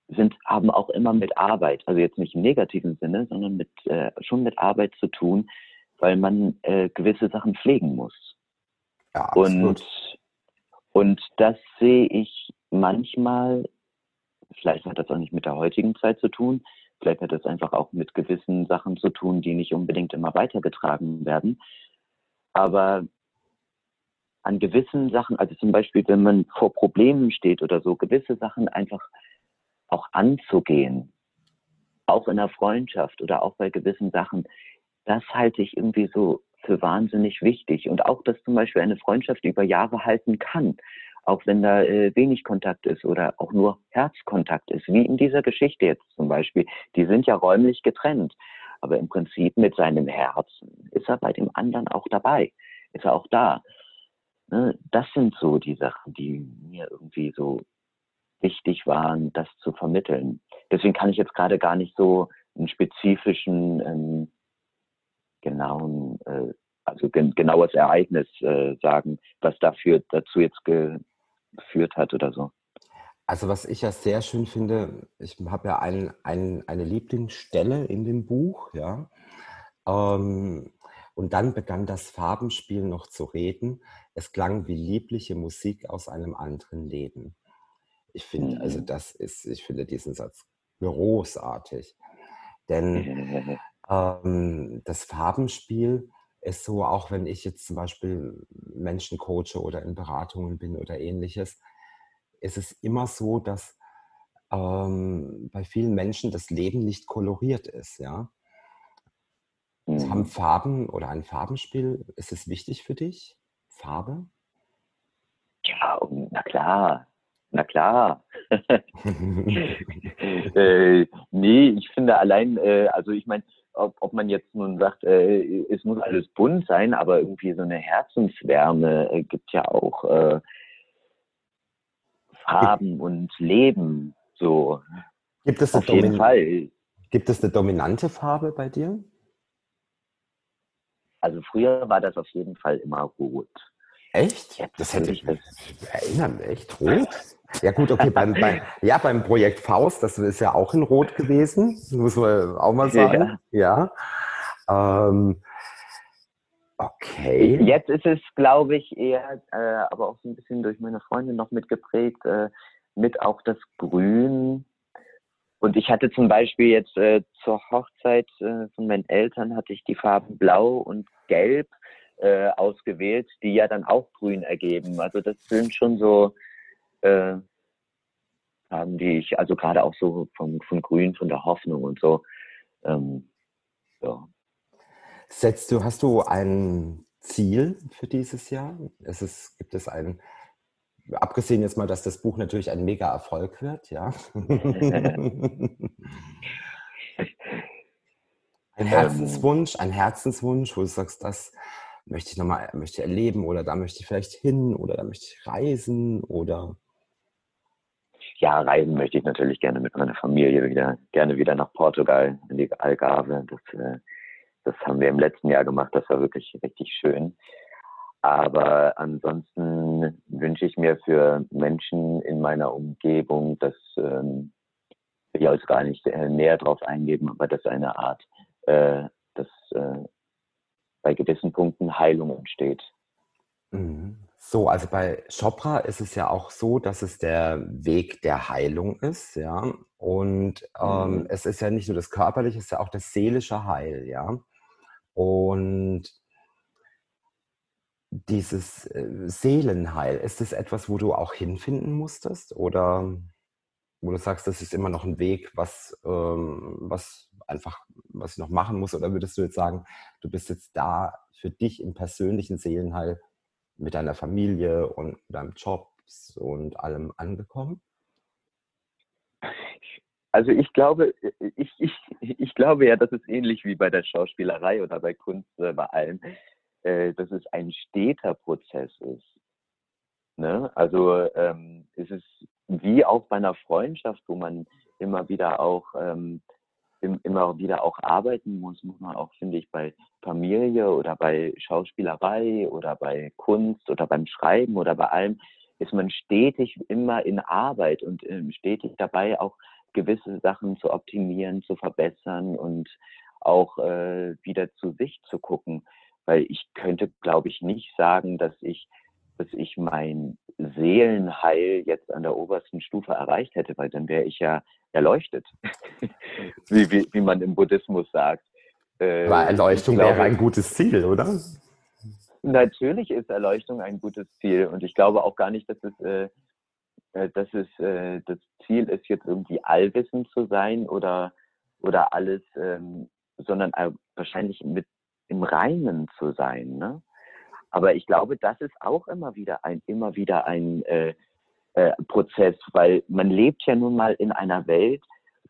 sind, haben auch immer mit Arbeit, also jetzt nicht im negativen Sinne, sondern mit, äh, schon mit Arbeit zu tun, weil man äh, gewisse Sachen pflegen muss. Ja, absolut. Und, und das sehe ich manchmal, vielleicht hat das auch nicht mit der heutigen Zeit zu tun, vielleicht hat das einfach auch mit gewissen Sachen zu tun, die nicht unbedingt immer weitergetragen werden. Aber an gewissen Sachen, also zum Beispiel, wenn man vor Problemen steht oder so, gewisse Sachen einfach auch anzugehen, auch in der Freundschaft oder auch bei gewissen Sachen, das halte ich irgendwie so für wahnsinnig wichtig. Und auch, dass zum Beispiel eine Freundschaft über Jahre halten kann, auch wenn da äh, wenig Kontakt ist oder auch nur Herzkontakt ist, wie in dieser Geschichte jetzt zum Beispiel. Die sind ja räumlich getrennt, aber im Prinzip mit seinem Herzen ist er bei dem anderen auch dabei, ist er auch da. Ne, das sind so die Sachen, die mir irgendwie so wichtig waren, das zu vermitteln. Deswegen kann ich jetzt gerade gar nicht so einen spezifischen, ähm, genauen, äh, also gen genaues Ereignis äh, sagen, was dafür dazu jetzt geführt hat oder so. Also was ich ja sehr schön finde, ich habe ja ein, ein, eine Lieblingsstelle in dem Buch, ja. Ähm, und dann begann das Farbenspiel noch zu reden. Es klang wie liebliche Musik aus einem anderen Leben. Ich finde, also mhm. das ist, ich finde diesen Satz großartig. Denn ähm, das Farbenspiel ist so, auch wenn ich jetzt zum Beispiel Menschen coache oder in Beratungen bin oder ähnliches, ist es immer so, dass ähm, bei vielen Menschen das Leben nicht koloriert ist, ja. Mhm. Haben Farben oder ein Farbenspiel, ist es wichtig für dich? Farbe? Ja, na klar. Na klar. äh, nee, ich finde allein, äh, also ich meine, ob, ob man jetzt nun sagt, äh, es muss alles bunt sein, aber irgendwie so eine Herzenswärme äh, gibt ja auch äh, Farben und Leben. So. Gibt es Auf jeden Fall. Gibt es eine dominante Farbe bei dir? Also früher war das auf jeden Fall immer rot. Echt? Jetzt das hätte ich, das mich, echt rot? Ja gut, okay, beim, bei, ja, beim Projekt Faust, das ist ja auch in Rot gewesen, muss man auch mal sagen. Ja. ja. Ähm, okay. Jetzt ist es, glaube ich, eher, äh, aber auch so ein bisschen durch meine Freundin noch mitgeprägt, äh, mit auch das Grün. Und ich hatte zum Beispiel jetzt äh, zur Hochzeit äh, von meinen Eltern hatte ich die Farben Blau und Gelb äh, ausgewählt, die ja dann auch grün ergeben. Also das sind schon so äh, Farben, die ich, also gerade auch so vom, von Grün, von der Hoffnung und so. Ähm, ja. Setzt du, hast du ein Ziel für dieses Jahr? Es gibt es ein, abgesehen jetzt mal, dass das Buch natürlich ein mega Erfolg wird, ja? ein Herzenswunsch, ein Herzenswunsch, wo du sagst, das möchte ich nochmal, möchte erleben oder da möchte ich vielleicht hin oder da möchte ich reisen oder? Ja, reisen möchte ich natürlich gerne mit meiner Familie wieder, gerne wieder nach Portugal, in die Algarve. Das, äh, das haben wir im letzten Jahr gemacht, das war wirklich richtig schön. Aber ansonsten wünsche ich mir für Menschen in meiner Umgebung, dass ähm, ich jetzt gar nicht näher drauf eingeben, aber dass eine Art, äh, dass äh, bei gewissen Punkten Heilung entsteht. Mhm. So, also bei Chopra ist es ja auch so, dass es der Weg der Heilung ist, ja. Und ähm, mhm. es ist ja nicht nur das Körperliche, es ist ja auch das seelische Heil, ja. Und dieses äh, Seelenheil, ist es etwas, wo du auch hinfinden musstest? Oder wo du sagst, das ist immer noch ein Weg, was, ähm, was einfach, was ich noch machen muss? Oder würdest du jetzt sagen, du bist jetzt da für dich im persönlichen Seelenheil mit deiner Familie und deinem Job und allem angekommen? Also ich glaube, ich, ich, ich glaube ja, das ist ähnlich wie bei der Schauspielerei oder bei Kunst, äh, bei allem, äh, dass es ein steter Prozess ist. Ne? Also ähm, es ist wie auch bei einer Freundschaft, wo man immer wieder auch ähm, immer wieder auch arbeiten muss, muss man auch, finde ich, bei Familie oder bei Schauspielerei oder bei Kunst oder beim Schreiben oder bei allem, ist man stetig immer in Arbeit und ähm, stetig dabei, auch gewisse Sachen zu optimieren, zu verbessern und auch äh, wieder zu sich zu gucken. Weil ich könnte, glaube ich, nicht sagen, dass ich dass ich mein Seelenheil jetzt an der obersten Stufe erreicht hätte, weil dann wäre ich ja erleuchtet, wie, wie, wie, man im Buddhismus sagt. Äh, Aber Erleuchtung glaube, wäre ein gutes Ziel, oder? Natürlich ist Erleuchtung ein gutes Ziel und ich glaube auch gar nicht, dass es, äh, äh dass es äh, das Ziel ist, jetzt irgendwie allwissend zu sein oder, oder alles, ähm, sondern wahrscheinlich mit im Reinen zu sein. Ne? Aber ich glaube, das ist auch immer wieder ein, immer wieder ein äh, äh, Prozess, weil man lebt ja nun mal in einer Welt,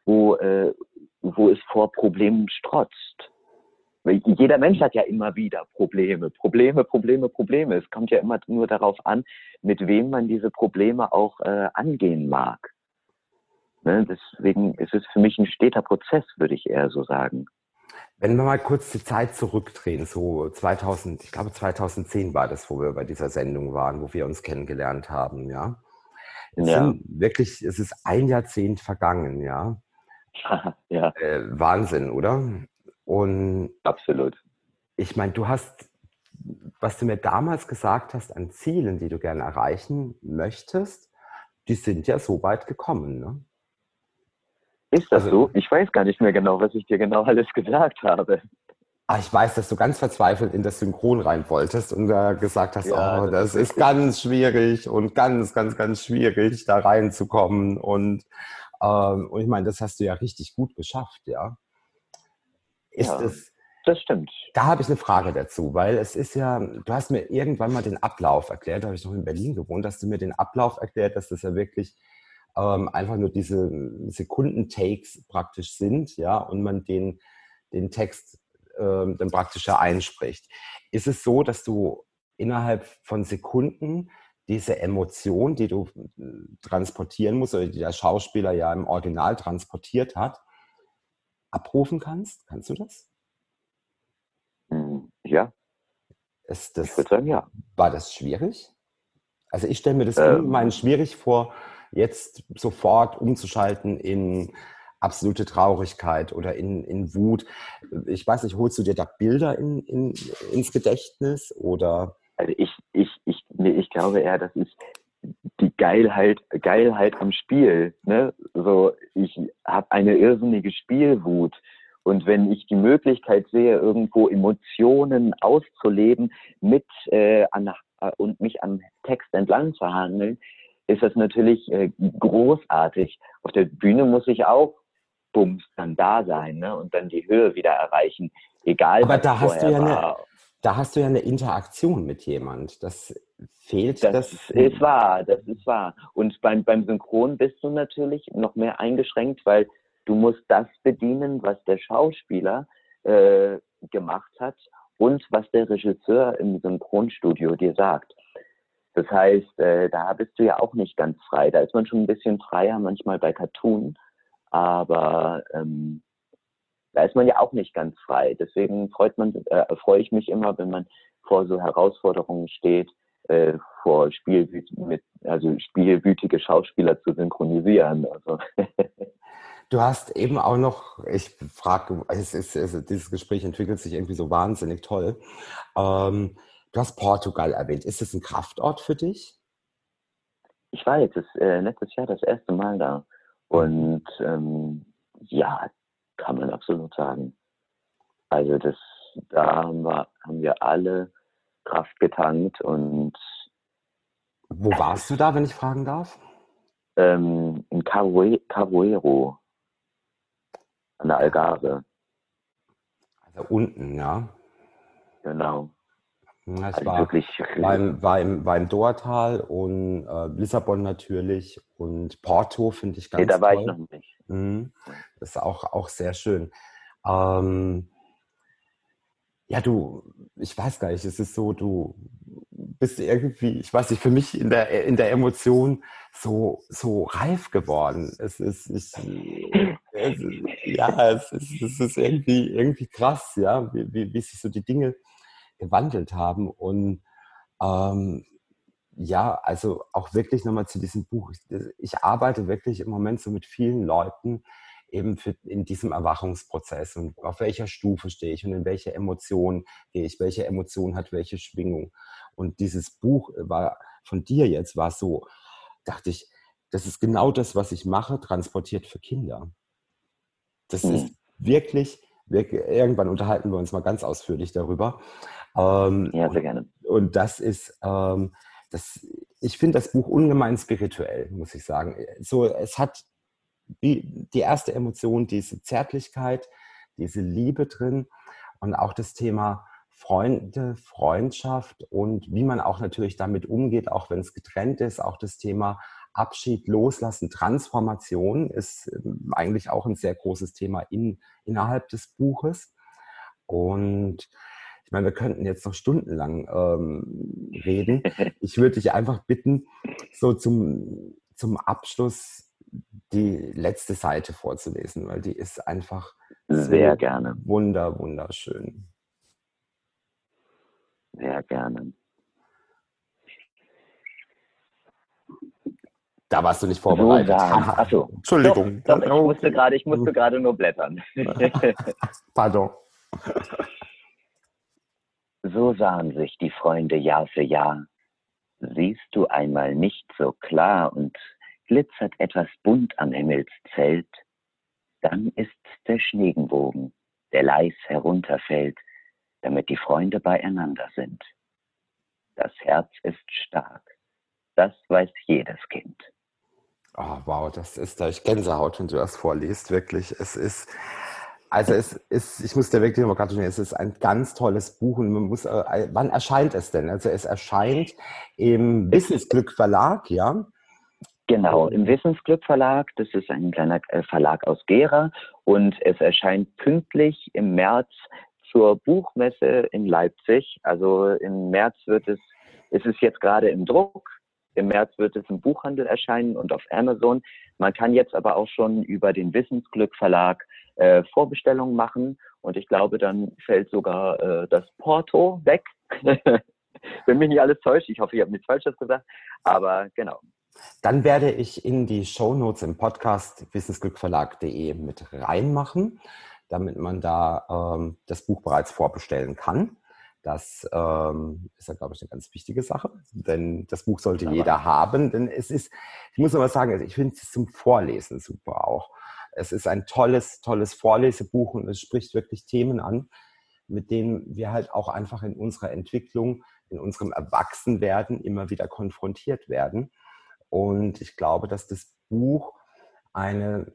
wo, äh, wo es vor Problemen strotzt. Jeder Mensch hat ja immer wieder Probleme, Probleme, Probleme, Probleme. Es kommt ja immer nur darauf an, mit wem man diese Probleme auch äh, angehen mag. Ne? Deswegen ist es für mich ein steter Prozess, würde ich eher so sagen. Wenn wir mal kurz die Zeit zurückdrehen, so 2000, ich glaube 2010 war das, wo wir bei dieser Sendung waren, wo wir uns kennengelernt haben, ja. Es ja. sind wirklich, es ist ein Jahrzehnt vergangen, ja. ja. Äh, Wahnsinn, oder? Und absolut. Ich meine, du hast, was du mir damals gesagt hast an Zielen, die du gerne erreichen möchtest, die sind ja so weit gekommen, ne? Ist das also, so? Ich weiß gar nicht mehr genau, was ich dir genau alles gesagt habe. Ah, ich weiß, dass du ganz verzweifelt in das Synchron rein wolltest und da gesagt hast, ja, oh, das, das ist, ist ganz schwierig und ganz, ganz, ganz schwierig, da reinzukommen. Und, ähm, und ich meine, das hast du ja richtig gut geschafft, ja. Ist ja, es, das stimmt. Da habe ich eine Frage dazu, weil es ist ja, du hast mir irgendwann mal den Ablauf erklärt, da habe ich noch in Berlin gewohnt, hast du mir den Ablauf erklärt, dass das ja wirklich ähm, einfach nur diese Sekunden-Takes praktisch sind, ja, und man den, den Text ähm, dann praktisch einspricht. Ist es so, dass du innerhalb von Sekunden diese Emotion, die du äh, transportieren musst oder die der Schauspieler ja im Original transportiert hat, abrufen kannst? Kannst du das? Hm, ja. Ist das, ich würde sagen, ja. War das schwierig? Also ich stelle mir das ähm, ungemein schwierig vor, jetzt sofort umzuschalten in absolute Traurigkeit oder in, in Wut. Ich weiß nicht, holst du dir da Bilder in, in, ins Gedächtnis oder? Also ich, ich, ich, nee, ich glaube eher, das ist die Geilheit, Geilheit am Spiel. Ne? So, ich habe eine irrsinnige Spielwut. Und wenn ich die Möglichkeit sehe, irgendwo Emotionen auszuleben mit äh, an, äh, und mich am Text entlang zu handeln, ist das natürlich äh, großartig. Auf der Bühne muss ich auch Bums dann da sein ne? und dann die Höhe wieder erreichen. Egal, Aber da hast du ja eine, da hast du ja eine Interaktion mit jemand. Das fehlt. Das, das ist wahr, das ist wahr. Und beim, beim Synchron bist du natürlich noch mehr eingeschränkt, weil du musst das bedienen, was der Schauspieler äh, gemacht hat und was der Regisseur im Synchronstudio dir sagt. Das heißt, äh, da bist du ja auch nicht ganz frei. Da ist man schon ein bisschen freier manchmal bei Cartoon, aber ähm, da ist man ja auch nicht ganz frei. Deswegen freut man, äh, freue ich mich immer, wenn man vor so Herausforderungen steht, äh, vor Spielwüt mit, also spielwütige Schauspieler zu synchronisieren. Also. Du hast eben auch noch, ich frage, dieses Gespräch entwickelt sich irgendwie so wahnsinnig toll. Ähm, du hast Portugal erwähnt. Ist es ein Kraftort für dich? Ich war jetzt äh, letztes Jahr das erste Mal da. Und ähm, ja, kann man absolut sagen. Also das, da haben wir, haben wir alle Kraft getankt und wo warst du da, wenn ich fragen darf? Ähm, in Caruero an der Algarve. Also unten, ja. Genau. Ja, ich also war, wirklich war, im, war, im, war im Doertal und äh, Lissabon natürlich und Porto finde ich ganz nee, da war toll. ich noch nicht. Mhm. Das ist auch, auch sehr schön. Ähm, ja, du, ich weiß gar nicht, es ist so, du bist irgendwie, ich weiß nicht, für mich in der, in der Emotion so, so reif geworden. Es ist, ich, es, ja, es ist, es ist irgendwie, irgendwie krass, ja, wie, wie, wie sich so die Dinge gewandelt haben und ähm, ja, also auch wirklich nochmal zu diesem Buch. Ich arbeite wirklich im Moment so mit vielen Leuten, eben für, in diesem Erwachungsprozess und auf welcher Stufe stehe ich und in welche Emotion gehe ich, welche Emotion hat welche Schwingung. Und dieses Buch war von dir jetzt, war so, dachte ich, das ist genau das, was ich mache, transportiert für Kinder. Das mhm. ist wirklich, wirklich, irgendwann unterhalten wir uns mal ganz ausführlich darüber. Ähm, ja, sehr gerne. Und, und das ist, ähm, das, ich finde das Buch ungemein spirituell, muss ich sagen. So, es hat die, die erste Emotion, diese Zärtlichkeit, diese Liebe drin und auch das Thema Freunde, Freundschaft und wie man auch natürlich damit umgeht, auch wenn es getrennt ist. Auch das Thema Abschied, Loslassen, Transformation ist ähm, eigentlich auch ein sehr großes Thema in, innerhalb des Buches. Und ich meine, wir könnten jetzt noch stundenlang ähm, reden. Ich würde dich einfach bitten, so zum, zum Abschluss die letzte Seite vorzulesen, weil die ist einfach sehr so gerne wunder wunderschön. Sehr gerne. Da warst du nicht vorbereitet. So Achso. Entschuldigung. Doch, doch, ich musste gerade, ich musste gerade nur blättern. Pardon. So sahen sich die Freunde Jahr für Jahr. Siehst du einmal nicht so klar und glitzert etwas bunt am Himmelszelt, dann ist's der Schneegenbogen, der leis herunterfällt, damit die Freunde beieinander sind. Das Herz ist stark, das weiß jedes Kind. Oh, wow, das ist da ich Gänsehaut, wenn du das vorliest, wirklich. Es ist, also es ist, ich muss dir wirklich mal gratulieren, es ist ein ganz tolles Buch und man muss, äh, wann erscheint es denn? Also es erscheint im Wissensglück Verlag, ja? Genau, im Wissensglück Verlag. Das ist ein kleiner äh, Verlag aus Gera und es erscheint pünktlich im März zur Buchmesse in Leipzig. Also im März wird es, ist es jetzt gerade im Druck. Im März wird es im Buchhandel erscheinen und auf Amazon. Man kann jetzt aber auch schon über den Wissensglück Verlag äh, Vorbestellungen machen und ich glaube, dann fällt sogar äh, das Porto weg. Wenn mich nicht alles täuscht, ich hoffe, ich habe nichts Falsches gesagt, aber genau. Dann werde ich in die Shownotes im Podcast wissensglückverlag.de mit reinmachen, damit man da ähm, das Buch bereits vorbestellen kann. Das ähm, ist ja, glaube ich, eine ganz wichtige Sache, denn das Buch sollte Aber. jeder haben. Denn es ist, ich muss aber sagen, ich finde es zum Vorlesen super auch. Es ist ein tolles, tolles Vorlesebuch und es spricht wirklich Themen an, mit denen wir halt auch einfach in unserer Entwicklung, in unserem Erwachsenwerden immer wieder konfrontiert werden. Und ich glaube, dass das Buch eine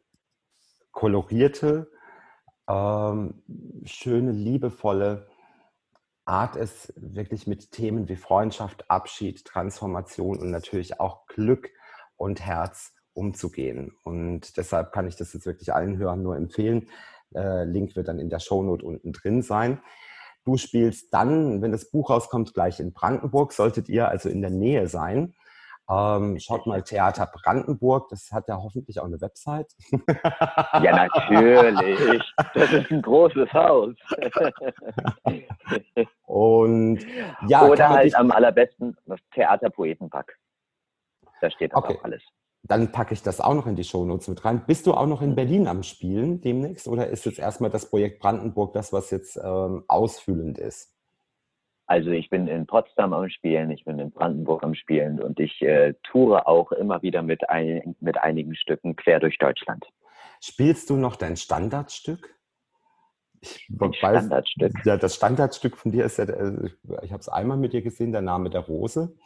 kolorierte, ähm, schöne, liebevolle Art ist, wirklich mit Themen wie Freundschaft, Abschied, Transformation und natürlich auch Glück und Herz umzugehen. Und deshalb kann ich das jetzt wirklich allen Hörern nur empfehlen. Äh, Link wird dann in der Shownote unten drin sein. Du spielst dann, wenn das Buch rauskommt, gleich in Brandenburg. Solltet ihr also in der Nähe sein, ähm, schaut mal Theater Brandenburg, das hat ja hoffentlich auch eine Website. Ja, natürlich. Das ist ein großes Haus. Und ja, Oder halt am allerbesten das Theater Poetenpack. Da steht okay. auch alles. Dann packe ich das auch noch in die Shownotes mit rein. Bist du auch noch in Berlin am Spielen demnächst oder ist jetzt erstmal das Projekt Brandenburg das, was jetzt ähm, ausfüllend ist? Also ich bin in Potsdam am Spielen, ich bin in Brandenburg am Spielen und ich äh, toure auch immer wieder mit, ein, mit einigen Stücken quer durch Deutschland. Spielst du noch dein Standardstück? Ich weiß, Standardstück. Ja, das Standardstück von dir ist ja, äh, ich habe es einmal mit dir gesehen, der Name der Rose.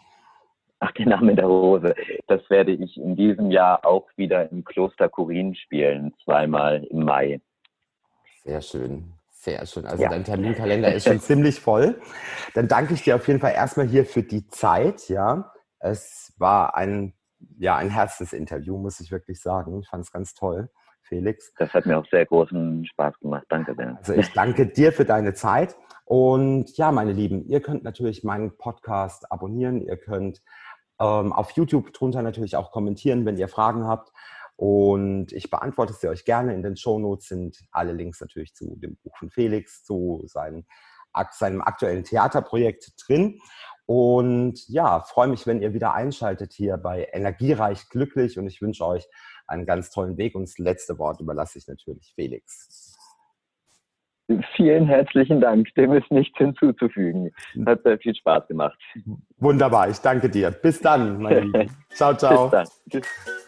Ach, der Name der Rose. Das werde ich in diesem Jahr auch wieder im Kloster Kurin spielen, zweimal im Mai. Sehr schön. Sehr schön. Also ja. dein Terminkalender ist schon ziemlich voll. Dann danke ich dir auf jeden Fall erstmal hier für die Zeit. Ja, es war ein, ja, ein Herzensinterview, muss ich wirklich sagen. Ich fand es ganz toll, Felix. Das hat mir auch sehr großen Spaß gemacht. Danke sehr. Also ich danke dir für deine Zeit. Und ja, meine Lieben, ihr könnt natürlich meinen Podcast abonnieren. Ihr könnt ähm, auf YouTube drunter natürlich auch kommentieren, wenn ihr Fragen habt. Und ich beantworte sie euch gerne. In den Shownotes sind alle Links natürlich zu dem Buch von Felix, zu seinem, seinem aktuellen Theaterprojekt drin. Und ja, freue mich, wenn ihr wieder einschaltet hier bei Energiereich Glücklich und ich wünsche euch einen ganz tollen Weg. Und das letzte Wort überlasse ich natürlich Felix. Vielen herzlichen Dank. Dem ist nichts hinzuzufügen. Hat sehr viel Spaß gemacht. Wunderbar. Ich danke dir. Bis dann, meine Lieben. Ciao, ciao. Bis dann. Tschüss.